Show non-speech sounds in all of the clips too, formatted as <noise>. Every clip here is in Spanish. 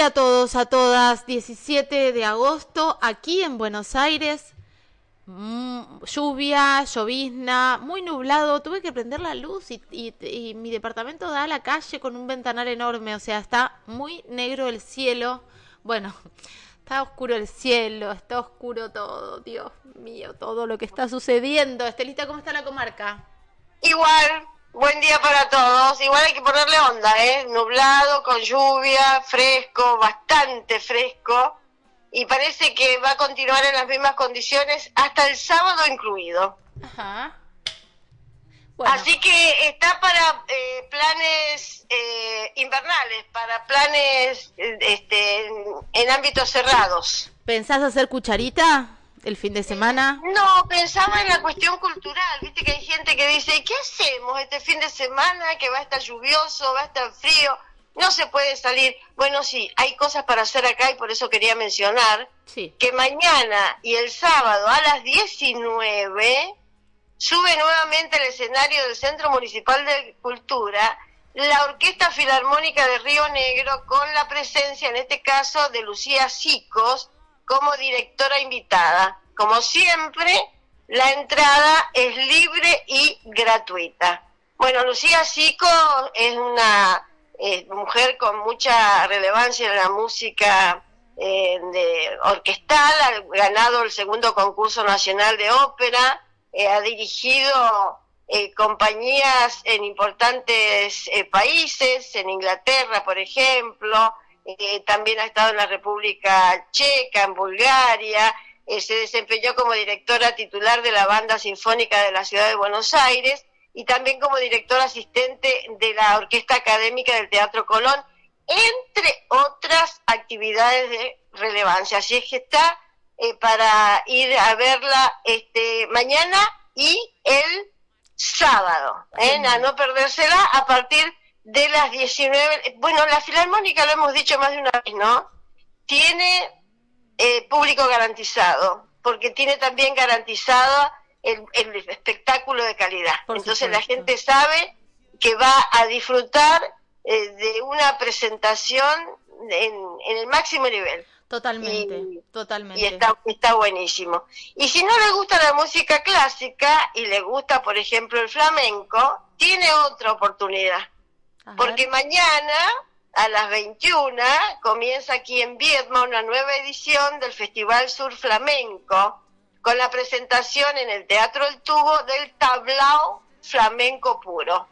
a todos, a todas. 17 de agosto, aquí en Buenos Aires. Mm, lluvia, llovizna, muy nublado. Tuve que prender la luz y, y, mi departamento da a la calle con un ventanal enorme. O sea, está muy negro el cielo. Bueno, está oscuro el cielo, está oscuro todo. Dios mío, todo lo que está sucediendo. Estelita, ¿cómo está la comarca? Igual, Buen día para todos. Igual hay que ponerle onda, ¿eh? Nublado, con lluvia, fresco, bastante fresco. Y parece que va a continuar en las mismas condiciones hasta el sábado incluido. Ajá. Así que está para eh, planes eh, invernales, para planes este, en ámbitos cerrados. ¿Pensás hacer cucharita? el fin de semana? No, pensaba en la cuestión cultural. Que dice, ¿qué hacemos este fin de semana que va a estar lluvioso, va a estar frío? No se puede salir. Bueno, sí, hay cosas para hacer acá y por eso quería mencionar que mañana y el sábado a las 19 sube nuevamente el escenario del Centro Municipal de Cultura la Orquesta Filarmónica de Río Negro con la presencia, en este caso, de Lucía Sicos, como directora invitada. Como siempre, la entrada es libre y gratuita. Bueno, Lucía Sico es una mujer con mucha relevancia en la música eh, orquestal, ha ganado el segundo concurso nacional de ópera, eh, ha dirigido eh, compañías en importantes países, en Inglaterra, por ejemplo, también ha estado en la República Checa, en Bulgaria, eh, se desempeñó como directora titular de la Banda Sinfónica de la Ciudad de Buenos Aires y también como directora asistente de la Orquesta Académica del Teatro Colón, entre otras actividades de relevancia. Así es que está eh, para ir a verla este mañana y el sábado, a no perdérsela a partir de las 19, bueno, la Filarmónica lo hemos dicho más de una vez, ¿no? Tiene eh, público garantizado, porque tiene también garantizado el, espectáculo de calidad. Entonces la gente sabe que va a disfrutar eh, de una presentación en, el máximo nivel. Totalmente, totalmente. Y está, está buenísimo. Y si no le gusta la música clásica y le gusta, por ejemplo, el flamenco, tiene otra oportunidad porque mañana a las 21 comienza aquí en Viedma una nueva edición del Festival Sur Flamenco con la presentación en el Teatro El Tubo del tablao flamenco puro.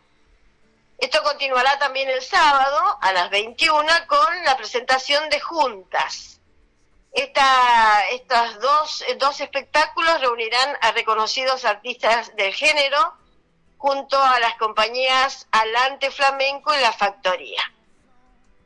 Esto continuará también el sábado a las 21 con la presentación de Juntas. Estos dos, dos espectáculos reunirán a reconocidos artistas del género junto a las compañías Alante Flamenco y La Factoría.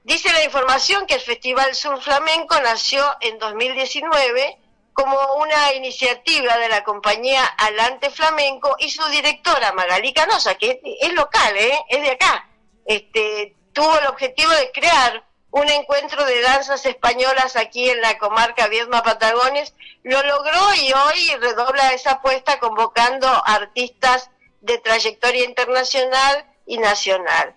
Dice la información que el Festival Sur Flamenco nació en 2019 como una iniciativa de la compañía Alante Flamenco y su directora Magalí Canosa, que es local, ¿eh? es de acá, este, tuvo el objetivo de crear un encuentro de danzas españolas aquí en la comarca Viedma Patagones, lo logró y hoy redobla esa apuesta convocando artistas de trayectoria internacional y nacional.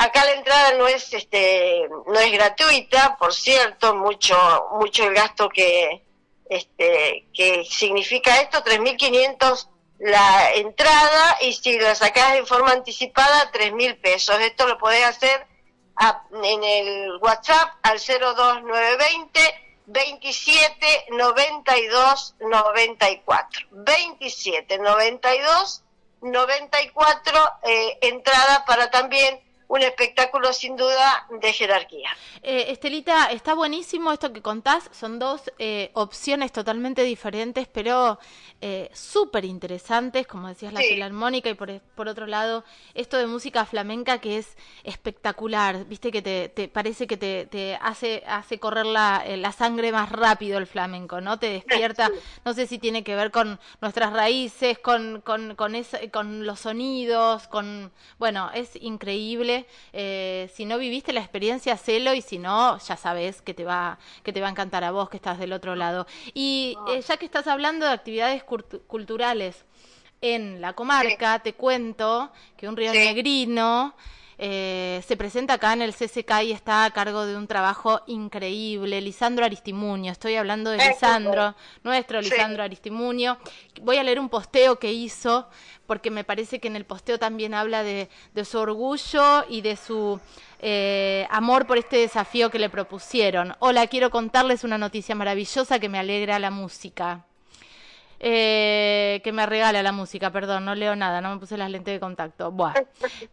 Acá la entrada no es este no es gratuita, por cierto, mucho mucho el gasto que este que significa esto, 3500 la entrada y si la sacás en forma anticipada 3000 pesos. Esto lo podés hacer en el WhatsApp al 02920 27 92 94. 27 92 94 eh, entrada para también un espectáculo sin duda de jerarquía. Eh, Estelita, está buenísimo esto que contás, son dos eh, opciones totalmente diferentes, pero eh, súper interesantes, como decías, la filarmónica y por, por, otro lado, esto de música flamenca que es espectacular, viste que te, parece que te, te, hace, hace correr la, eh, la, sangre más rápido el flamenco, ¿no? Te <laughs> despierta, no sé si tiene que ver con nuestras raíces, con, con, con, con los sonidos, con, bueno, es increíble eh, si no viviste la experiencia, celo y si no, ya sabes que te va, que te va a encantar a vos que estás del otro lado. Y eh, ya que estás hablando de actividades culturales en la comarca, te cuento que un río negrino eh, se presenta acá en el CCK y está a cargo de un trabajo increíble. Lisandro Aristimuño, estoy hablando de Lisandro, nuestro Lisandro Aristimuño. Voy a leer un posteo que hizo porque me parece que en el posteo también habla de, su orgullo y de su eh, amor por este desafío que le propusieron. Hola, quiero contarles una noticia maravillosa que me alegra la música. Eh, que me regala la música, perdón, no leo nada, no me puse las lentes de contacto. Buah.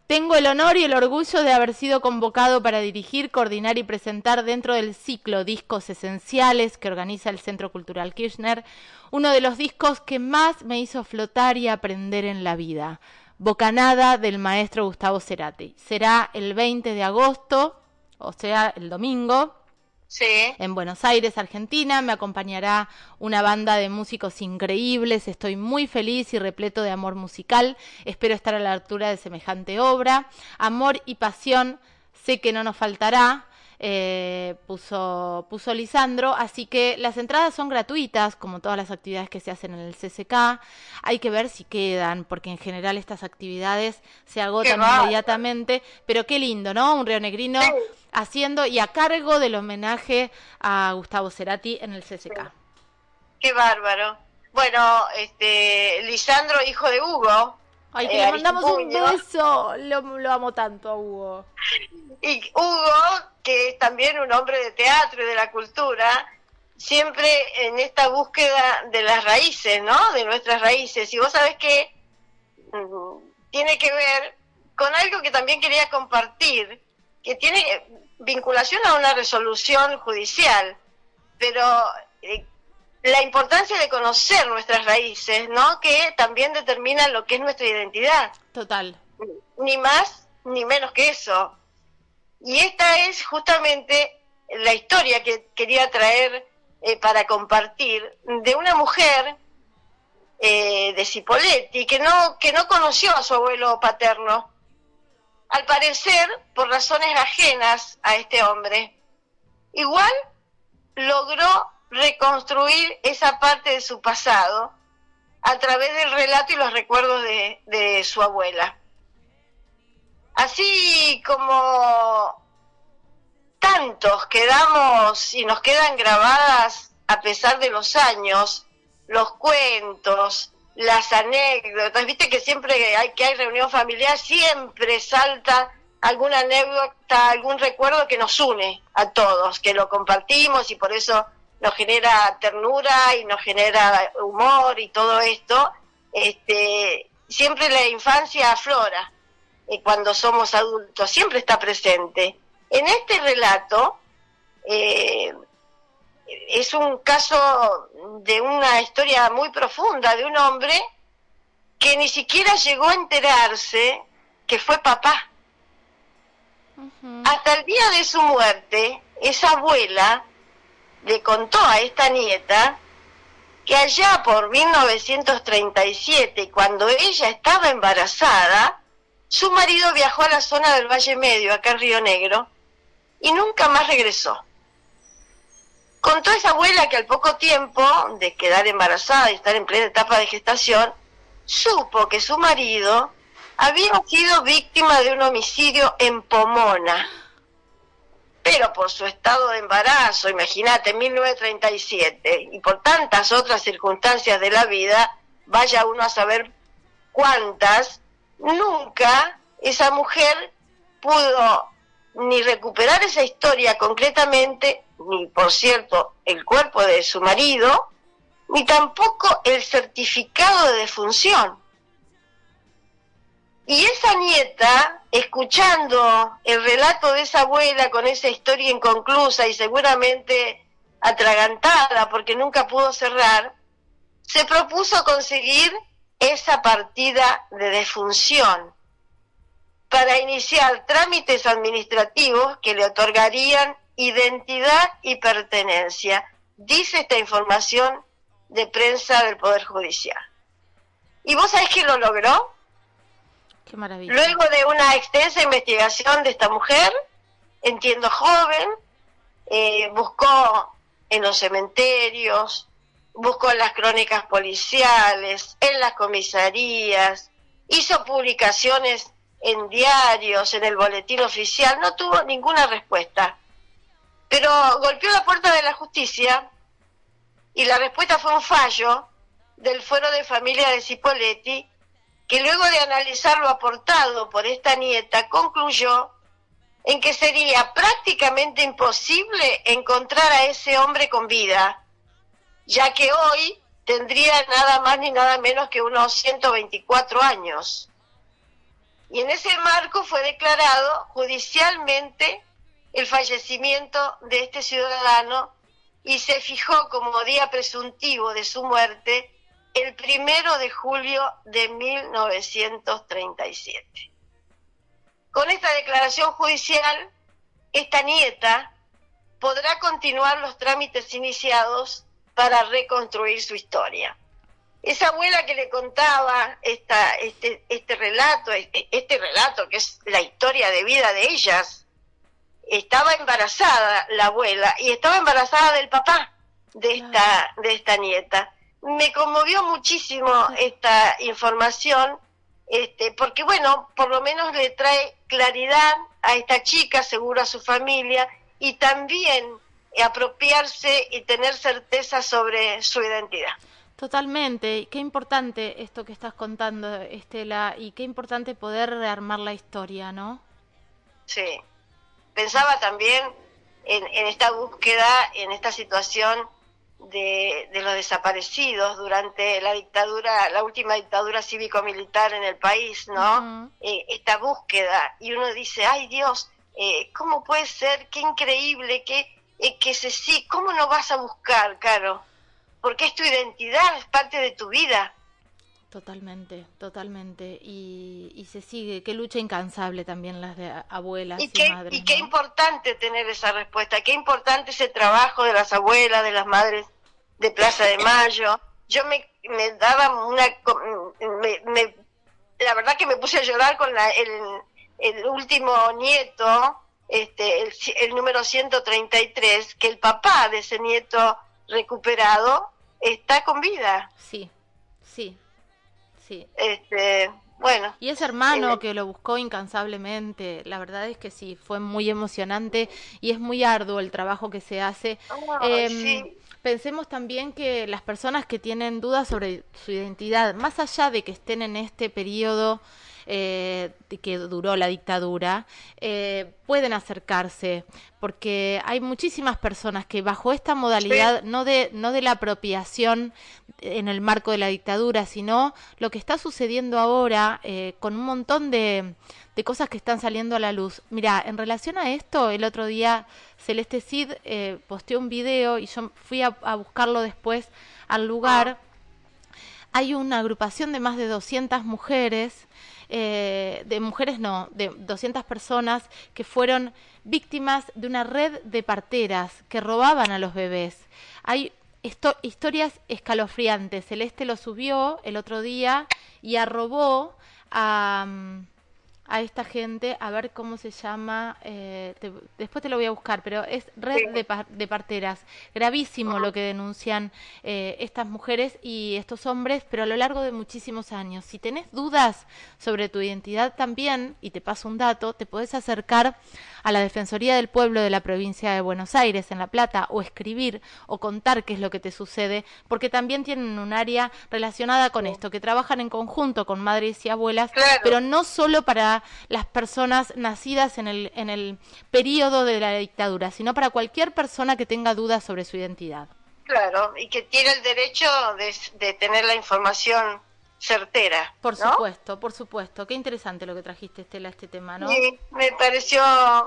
Tengo el honor y el orgullo de haber sido convocado para dirigir, coordinar y presentar dentro del ciclo Discos Esenciales que organiza el Centro Cultural Kirchner, uno de los discos que más me hizo flotar y aprender en la vida. Bocanada del maestro Gustavo Cerati. Será el 20 de agosto, o sea, el domingo, en Buenos Aires, Argentina. Me acompañará una banda de músicos increíbles. Estoy muy feliz y repleto de amor musical. Espero estar a la altura de semejante obra. Amor y pasión sé que no nos faltará. Eh, puso, puso Lisandro, así que las entradas son gratuitas, como todas las actividades que se hacen en el CCK. Hay que ver si quedan, porque en general estas actividades se agotan inmediatamente, pero qué lindo, ¿no? Un Río Negrino haciendo y a cargo del homenaje a Gustavo Cerati en el CCK. Qué bárbaro. Bueno, este Lisandro, hijo de Hugo. Ay, que le eh, mandamos un beso. Lo, lo amo tanto a Hugo. Y Hugo, que es también un hombre de teatro y de la cultura, siempre en esta búsqueda de las raíces, ¿no? De nuestras raíces. Y vos sabés que mm, tiene que ver con algo que también quería compartir, que tiene vinculación a una resolución judicial, pero eh, la importancia de conocer nuestras raíces, ¿no? Que también determina lo que es nuestra identidad. Total. Ni más ni menos que eso. Y esta es justamente la historia que quería traer eh, para compartir de una mujer eh, de Cipoletti que no que no conoció a su abuelo paterno al parecer por razones ajenas a este hombre. Igual logró reconstruir esa parte de su pasado a través del relato y los recuerdos de, su abuela. Así como tantos quedamos y nos quedan grabadas a pesar de los años, los cuentos, las anécdotas, viste que siempre hay que hay reunión familiar, siempre salta alguna anécdota, algún recuerdo que nos une a todos, que lo compartimos y por eso nos genera ternura y nos genera humor y todo esto. Este, siempre la infancia aflora y cuando somos adultos, siempre está presente. En este relato, eh, es un caso de una historia muy profunda de un hombre que ni siquiera llegó a enterarse que fue papá. Hasta el día de su muerte, esa abuela le contó a esta nieta que allá por 1937, cuando ella estaba embarazada, su marido viajó a la zona del Valle Medio, acá en Río Negro, y nunca más regresó. Contó esa abuela que al poco tiempo de quedar embarazada y estar en plena etapa de gestación, supo que su marido había sido víctima de un homicidio en Pomona. Pero por su estado de embarazo, imagínate, en 1937, y por tantas otras circunstancias de la vida, vaya uno a saber cuántas, nunca esa mujer pudo ni recuperar esa historia concretamente, ni por cierto el cuerpo de su marido, ni tampoco el certificado de defunción. Y esa nieta, escuchando el relato de esa abuela con esa historia inconclusa y seguramente atragantada porque nunca pudo cerrar, se propuso conseguir esa partida de defunción para iniciar trámites administrativos que le otorgarían identidad y pertenencia, dice esta información de prensa del Poder Judicial. ¿Y vos sabés que lo logró? Qué maravilla. Luego de una extensa investigación de esta mujer, entiendo joven, eh, buscó en los cementerios, buscó en las crónicas policiales, en las comisarías, hizo publicaciones en diarios, en el boletín oficial, no tuvo ninguna respuesta. Pero golpeó la puerta de la justicia y la respuesta fue un fallo del Fuero de Familia de Cipoletti, que luego de analizar lo aportado por esta nieta, concluyó en que sería prácticamente imposible encontrar a ese hombre con vida, ya que hoy tendría nada más ni nada menos que unos 124 años. Y en ese marco fue declarado judicialmente el fallecimiento de este ciudadano y se fijó como día presuntivo de su muerte el primero de julio de 1937. Con esta declaración judicial, esta nieta podrá continuar los trámites iniciados para reconstruir su historia. Esa abuela que le contaba esta, este, este relato, este, este relato que es la historia de vida de ellas, estaba embarazada la abuela y estaba embarazada del papá de esta, de esta nieta. Me conmovió muchísimo esta información este, porque bueno, por lo menos le trae claridad a esta chica, seguro a su familia, y también apropiarse y tener certeza sobre su identidad. Totalmente, qué importante esto que estás contando, Estela, y qué importante poder rearmar la historia, ¿no? Sí, pensaba también en, en esta búsqueda, en esta situación de, los desaparecidos durante la dictadura, la última dictadura cívico-militar en el país, ¿no? Eh, esta búsqueda, y uno dice, ay Dios, eh, ¿cómo puede ser? Qué increíble, que, eh, que se sí, ¿cómo no vas a buscar, Caro? Porque es tu identidad, es parte de tu vida. Totalmente, totalmente. Y, y, se sigue, qué lucha incansable también las de abuelas y, y qué, madres. Y qué importante tener esa respuesta, qué importante ese trabajo de las abuelas, de las madres de Plaza de Mayo. Yo me, me daba una... Me, la verdad que me puse a llorar con la, el, el último nieto, este, el, el número 133, que el papá de ese nieto recuperado está con vida. Sí, sí, sí. Este, bueno. Y ese hermano eh, que lo buscó incansablemente, la verdad es que sí, fue muy emocionante y es muy arduo el trabajo que se hace. Em, pensemos también que las personas que tienen dudas sobre su identidad, más allá de que estén en este periodo eh, que duró la dictadura, eh, pueden acercarse, porque hay muchísimas personas que bajo esta modalidad, no, de, no de la apropiación en el marco de la dictadura, sino lo que está sucediendo ahora eh, con un montón de, de, cosas que están saliendo a la luz. Mira, en relación a esto, el otro día Celeste Cid eh, posteó un video y yo fui a, a buscarlo después al lugar. Hay una agrupación de más de 200 mujeres eh, de mujeres no, de 200 personas que fueron víctimas de una red de parteras que robaban a los bebés. Hay historias escalofriantes. Celeste lo subió el otro día y arrobó a... Mm, a esta gente a ver cómo se llama, eh, después te lo voy a buscar, pero es red de, de, parteras. Gravísimo lo que denuncian eh, estas mujeres y estos hombres, pero a lo largo de muchísimos años. Si tenés dudas sobre tu identidad también, y te paso un dato, te podés acercar a la Defensoría del Pueblo de la provincia de Buenos Aires, en La Plata, o escribir o contar qué es lo que te sucede, porque también tienen un área relacionada con esto, que trabajan en conjunto con madres y abuelas, pero no solo para las personas nacidas en el, en el periodo de la dictadura, sino para cualquier persona que tenga dudas sobre su identidad. Claro, y que tiene el derecho de, tener la información certera. Por supuesto, por supuesto. Qué interesante lo que trajiste, Estela, este tema, ¿no? Sí, me pareció,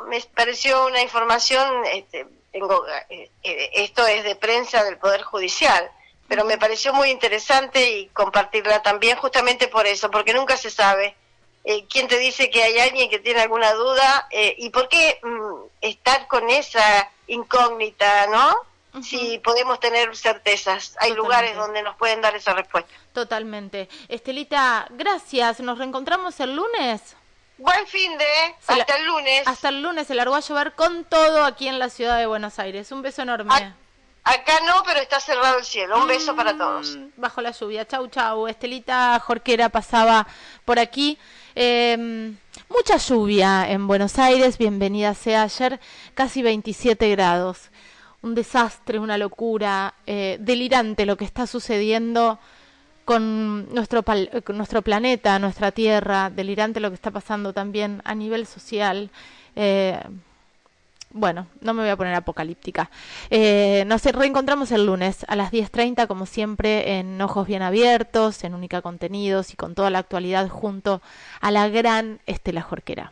me pareció una información, este, tengo, eh, eh, esto es de prensa del Poder Judicial, pero me pareció muy interesante y compartirla también justamente por eso, porque nunca se sabe eh, quién te dice que hay alguien que tiene alguna duda eh, y por qué mm, estar con esa incógnita, ¿no? Si podemos tener certezas, hay lugares donde nos pueden dar esa respuesta. Totalmente. Estelita, gracias. Nos reencontramos el lunes. Buen fin de, hasta el lunes. Hasta el lunes se largó a llover con todo aquí en la ciudad de Buenos Aires. Un beso enorme. Acá no, pero está cerrado el cielo. Un beso para todos. Mm, bajo la lluvia. Chau, chau. Estelita Jorquera pasaba por aquí. Em, mucha lluvia en Buenos Aires. Bienvenida sea ayer. Casi 27 grados. Un desastre, una locura. Eh, delirante lo que está sucediendo con nuestro, con nuestro planeta, nuestra Tierra. Delirante lo que está pasando también a nivel social. Eh, bueno, no me voy a poner apocalíptica. Eh, nos reencontramos el lunes a las 10.30, como siempre, en Ojos Bien Abiertos, en Única Contenidos y con toda la actualidad junto a la gran Estela Jorquera.